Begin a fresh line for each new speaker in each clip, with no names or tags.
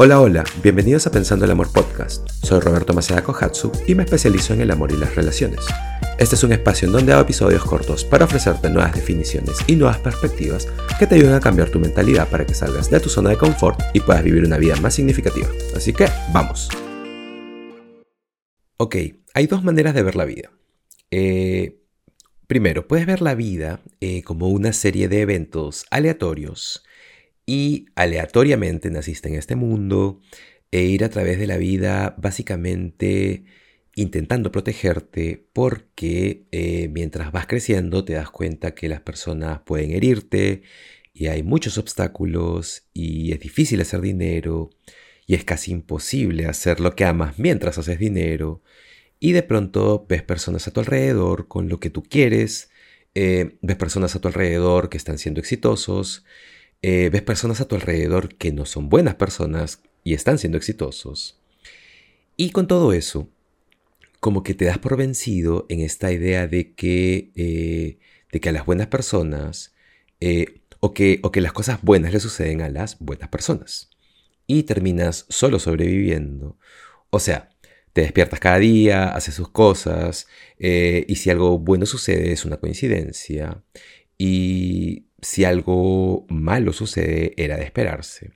Hola, hola, bienvenidos a Pensando el Amor Podcast. Soy Roberto Maceda Kohatsu y me especializo en el amor y las relaciones. Este es un espacio en donde hago episodios cortos para ofrecerte nuevas definiciones y nuevas perspectivas que te ayuden a cambiar tu mentalidad para que salgas de tu zona de confort y puedas vivir una vida más significativa. Así que, vamos. Ok, hay dos maneras de ver la vida. Eh, primero, puedes ver la vida eh, como una serie de eventos aleatorios y aleatoriamente naciste en este mundo e ir a través de la vida básicamente intentando protegerte porque eh, mientras vas creciendo te das cuenta que las personas pueden herirte y hay muchos obstáculos y es difícil hacer dinero y es casi imposible hacer lo que amas mientras haces dinero y de pronto ves personas a tu alrededor con lo que tú quieres, eh, ves personas a tu alrededor que están siendo exitosos eh, ves personas a tu alrededor que no son buenas personas y están siendo exitosos. Y con todo eso, como que te das por vencido en esta idea de que, eh, de que a las buenas personas, eh, o, que, o que las cosas buenas le suceden a las buenas personas. Y terminas solo sobreviviendo. O sea, te despiertas cada día, haces sus cosas, y si algo bueno sucede es una coincidencia. Y si algo malo sucede, era de esperarse.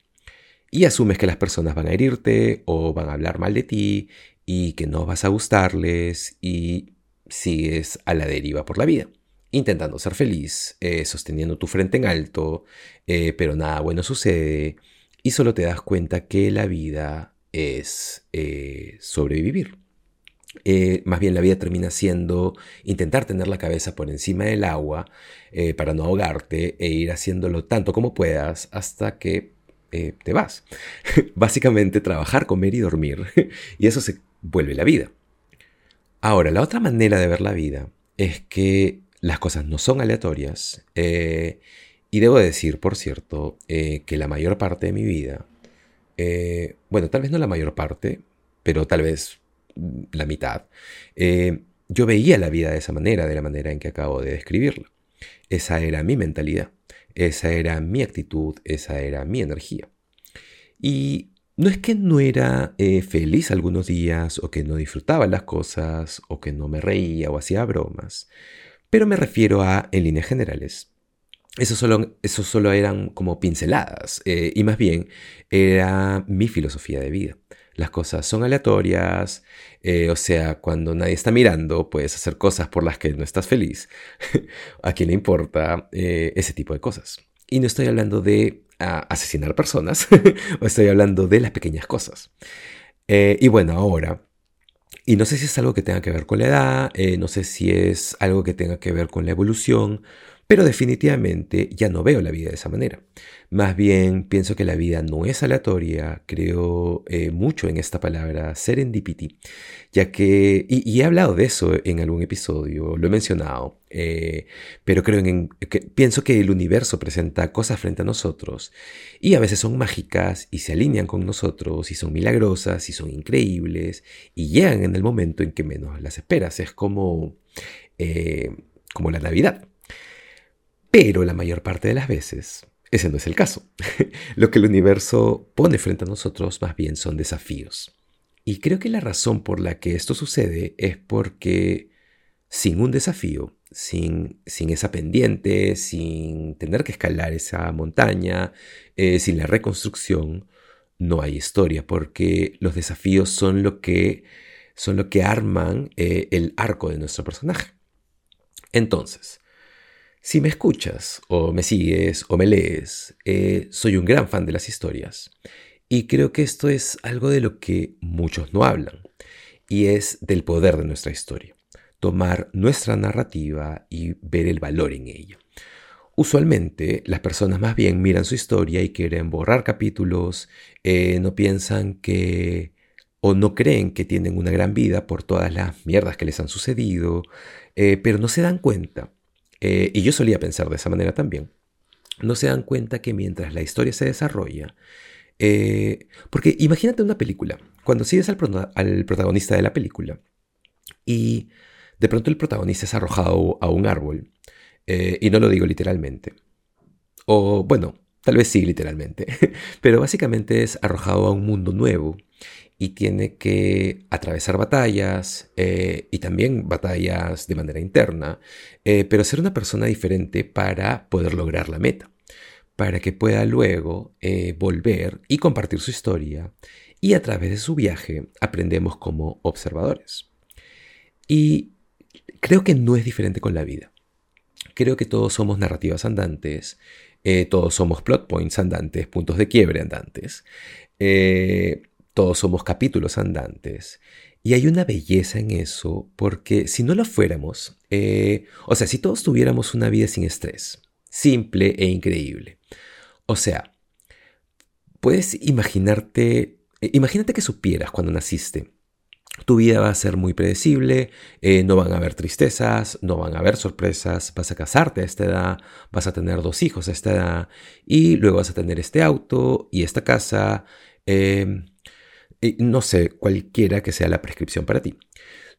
Y asumes que las personas van a herirte o van a hablar mal de ti y que no vas a gustarles y sigues a la deriva por la vida, intentando ser feliz, eh, sosteniendo tu frente en alto, eh, pero nada bueno sucede y solo te das cuenta que la vida es eh, sobrevivir. Eh, más bien la vida termina siendo intentar tener la cabeza por encima del agua eh, para no ahogarte e ir haciéndolo tanto como puedas hasta que eh, te vas. Básicamente trabajar, comer y dormir. y eso se vuelve la vida. Ahora, la otra manera de ver la vida es que las cosas no son aleatorias. y debo decir, por cierto, que la mayor parte de mi vida, bueno, tal vez no la mayor parte, pero tal vez la mitad, eh, yo veía la vida de esa manera, de la manera en que acabo de describirla. Esa era mi mentalidad, esa era mi actitud, esa era mi energía. Y no es que no era eh, feliz algunos días o que no disfrutaba las cosas o que no me reía o hacía bromas, pero me refiero a, en líneas generales, eso solo, solo eran como pinceladas eh, y más bien era mi filosofía de vida. Las cosas son aleatorias, eh, o sea, cuando nadie está mirando, puedes hacer cosas por las que no estás feliz. ¿A quién le importa eh, ese tipo de cosas? Y no estoy hablando de ah, asesinar personas, o estoy hablando de las pequeñas cosas. Y bueno, ahora, y no sé si es algo que tenga que ver con la edad, no sé si es algo que tenga que ver con la evolución, pero definitivamente ya no veo la vida de esa manera. Más bien pienso que la vida no es aleatoria, creo eh, mucho en esta palabra serendipity, ya que, y, he hablado de eso en algún episodio, lo he mencionado, eh, pero creo en, que, pienso que el universo presenta cosas frente a nosotros y a veces son mágicas y se alinean con nosotros y son milagrosas y son increíbles y llegan en el momento en que menos las esperas. Es como, eh, como la Navidad. Pero la mayor parte de las veces ese no es el caso. Lo que el universo pone frente a nosotros más bien son desafíos. Y creo que la razón por la que esto sucede es porque sin un desafío, sin, sin esa pendiente, sin tener que escalar esa montaña, eh, sin la reconstrucción, no hay historia, porque los desafíos son lo que, son lo que arman eh, el arco de nuestro personaje. Entonces, si me escuchas o me sigues o me lees, eh, soy un gran fan de las historias. Y creo que esto es algo de lo que muchos no hablan. Y es del poder de nuestra historia. Tomar nuestra narrativa y ver el valor en ella. Usualmente las personas más bien miran su historia y quieren borrar capítulos, eh, no piensan que o no creen que tienen una gran vida por todas las mierdas que les han sucedido, eh, pero no se dan cuenta eh, y yo solía pensar de esa manera también, no se dan cuenta que mientras la historia se desarrolla, eh, porque imagínate una película, cuando sigues al, protagonista de la película y de pronto el protagonista es arrojado a un árbol, eh, y no lo digo literalmente, o bueno, tal vez sí, literalmente, pero básicamente es arrojado a un mundo nuevo y tiene que atravesar batallas eh, y también batallas de manera interna, eh, pero ser una persona diferente para poder lograr la meta, para que pueda luego eh, volver y compartir su historia y a través de su viaje aprendemos como observadores. Y creo que no es diferente con la vida. Creo que todos somos narrativas andantes, todos somos plot points andantes, puntos de quiebre andantes. Todos somos capítulos andantes. Y hay una belleza en eso, porque si no lo fuéramos, eh, o sea, si todos tuviéramos una vida sin estrés, simple e increíble. O sea, puedes imaginarte, eh, imagínate que supieras cuando naciste. Tu vida va a ser muy predecible, eh, no van a haber tristezas, no van a haber sorpresas, vas a casarte a esta edad, vas a tener dos hijos a esta edad y luego vas a tener este auto y esta casa no sé, cualquiera que sea la prescripción para ti.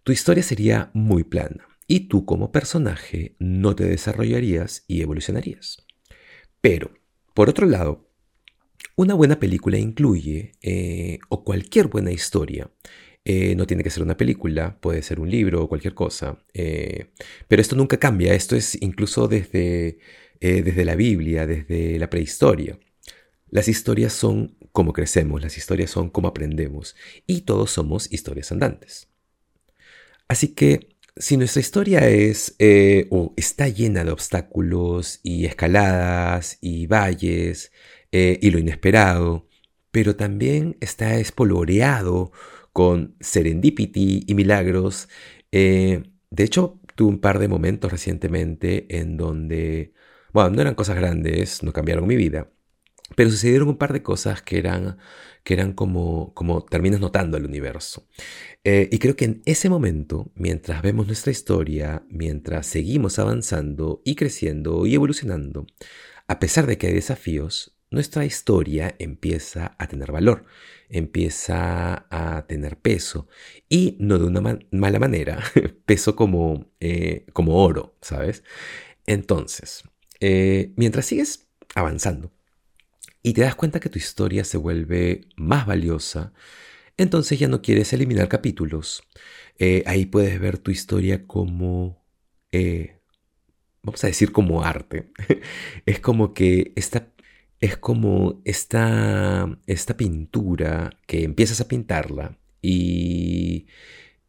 Tu historia sería muy plana y tú como personaje no te desarrollarías y evolucionarías. Pero, por otro lado, una buena película incluye, eh, o cualquier buena historia, eh, no tiene que ser una película, puede ser un libro o cualquier cosa, eh, pero esto nunca cambia, esto es incluso desde, desde la Biblia, desde la prehistoria. Las historias son como crecemos, las historias son como aprendemos y todos somos historias andantes. Así que si nuestra historia es eh, o está llena de obstáculos y escaladas y valles eh, y lo inesperado, pero también está espoloreado con serendipity y milagros, eh, de hecho tuve un par de momentos recientemente en donde, bueno, no eran cosas grandes, no cambiaron mi vida, pero sucedieron un par de cosas que eran, que eran como, como terminas notando el universo. Eh, y creo que en ese momento, mientras vemos nuestra historia, mientras seguimos avanzando y creciendo y evolucionando, a pesar de que hay desafíos, nuestra historia empieza a tener valor, empieza a tener peso y no de una mala manera, peso como, eh, como oro, ¿sabes? Entonces, eh, mientras sigues avanzando, y te das cuenta que tu historia se vuelve más valiosa, entonces ya no quieres eliminar capítulos. Eh, ahí puedes ver tu historia como, vamos a decir como arte. es como que esta, es como esta, esta pintura que empiezas a pintarla y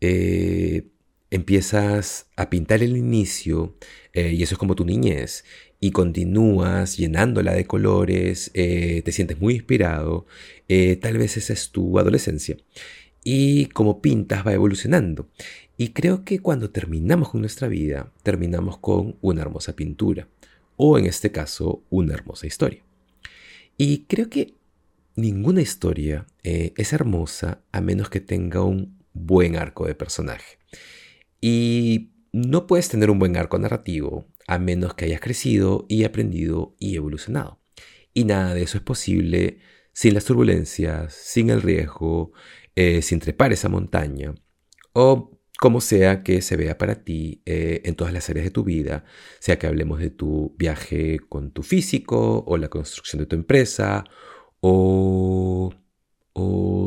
eh, empiezas a pintar el inicio, y eso es como tu niñez, y continúas llenándola de colores, eh, te sientes muy inspirado, eh, tal vez esa es tu adolescencia. Y como pintas va evolucionando. Y creo que cuando terminamos con nuestra vida, terminamos con una hermosa pintura, o en este caso, una hermosa historia. Y creo que ninguna historia eh, es hermosa a menos que tenga un buen arco de personaje. Y no puedes tener un buen arco narrativo a menos que hayas crecido y aprendido y evolucionado. Y nada de eso es posible sin las turbulencias, sin el riesgo, eh, sin trepar esa montaña, como sea que se vea para ti eh, en todas las áreas de tu vida, sea que hablemos de tu viaje con tu físico, o la construcción de tu empresa, o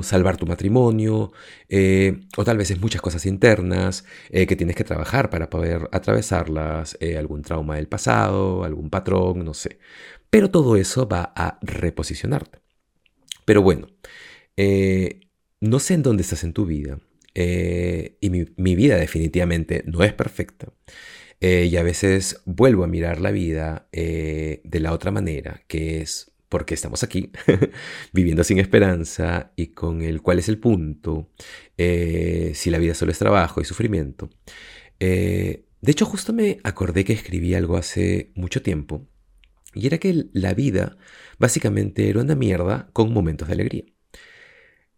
salvar tu matrimonio, eh, o tal vez es muchas cosas internas eh, que tienes que trabajar para poder atravesarlas, algún trauma del pasado, algún patrón, no sé. Pero todo eso va a reposicionarte. Pero bueno, no sé en dónde estás en tu vida, y mi, vida definitivamente no es perfecta. y a veces vuelvo a mirar la vida de la otra manera, que es porque estamos aquí, viviendo sin esperanza y con el cuál es el punto, eh, si la vida solo es trabajo y sufrimiento. Eh, de hecho, justo me acordé que escribí algo hace mucho tiempo, y era que la vida básicamente era una mierda con momentos de alegría.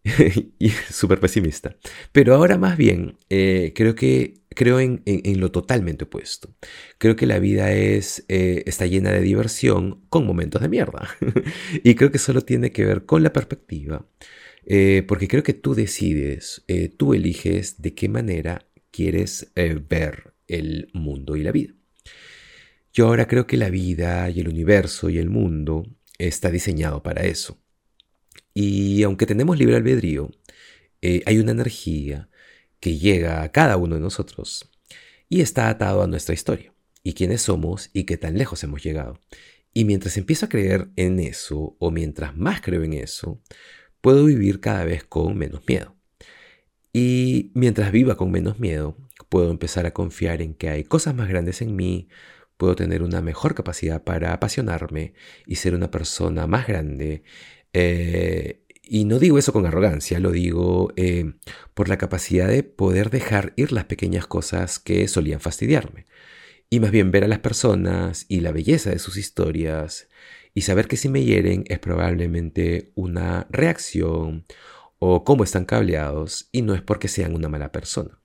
y súper pesimista. Pero ahora más bien, eh, creo que creo en, lo totalmente opuesto. Creo que la vida es, eh, está llena de diversión con momentos de mierda. y creo que solo tiene que ver con la perspectiva. Eh, porque creo que tú decides, tú eliges de qué manera quieres ver el mundo y la vida. Yo ahora creo que la vida y el universo y el mundo está diseñado para eso. Y aunque tenemos libre albedrío, eh, hay una energía que llega a cada uno de nosotros y está atado a nuestra historia y quiénes somos y qué tan lejos hemos llegado. Y mientras empiezo a creer en eso, o mientras más creo en eso, puedo vivir cada vez con menos miedo. Y mientras viva con menos miedo, puedo empezar a confiar en que hay cosas más grandes en mí, puedo tener una mejor capacidad para apasionarme y ser una persona más grande. Eh, y no digo eso con arrogancia, lo digo eh, por la capacidad de poder dejar ir las pequeñas cosas que solían fastidiarme y más bien ver a las personas y la belleza de sus historias y saber que si me hieren es probablemente una reacción o cómo están cableados y no es porque sean una mala persona.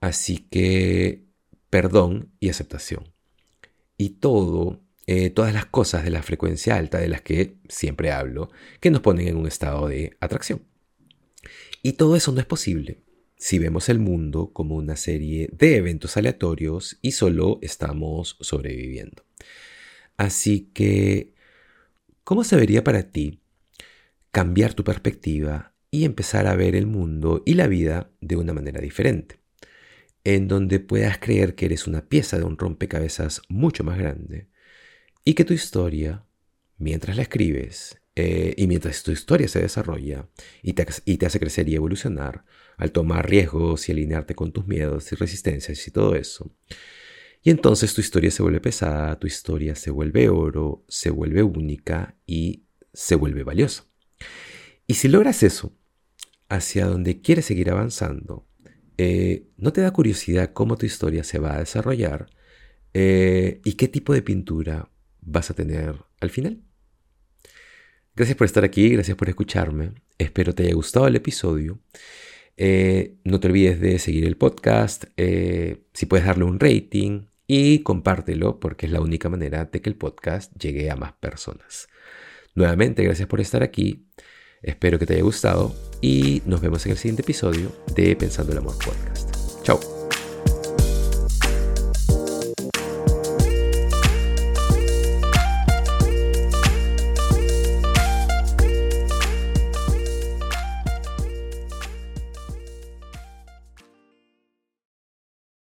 Así que perdón y aceptación. Y todo, eh, todas las cosas de la frecuencia alta de las que siempre hablo, que nos ponen en un estado de atracción. Y todo eso no es posible si vemos el mundo como una serie de eventos aleatorios y solo estamos sobreviviendo. Así que, ¿cómo se vería para ti cambiar tu perspectiva y empezar a ver el mundo y la vida de una manera diferente? En donde puedas creer que eres una pieza de un rompecabezas mucho más grande y que tu historia, mientras la escribes, eh, y mientras tu historia se desarrolla y te, y te hace crecer y evolucionar, al tomar riesgos y alinearte con tus miedos y resistencias y todo eso, y entonces tu historia se vuelve pesada, tu historia se vuelve oro, se vuelve única y se vuelve valiosa. Y si logras eso, hacia donde quieres seguir avanzando, eh, ¿no te da curiosidad cómo tu historia se va a desarrollar eh, y qué tipo de pintura vas a tener al final? Gracias por estar aquí, gracias por escucharme. Espero te haya gustado el episodio. Eh, no te olvides de seguir el podcast, eh, si puedes darle un rating y compártelo porque es la única manera de que el podcast llegue a más personas. Nuevamente, gracias por estar aquí. Espero que te haya gustado y nos vemos en el siguiente episodio de Pensando el Amor Podcast. Chao.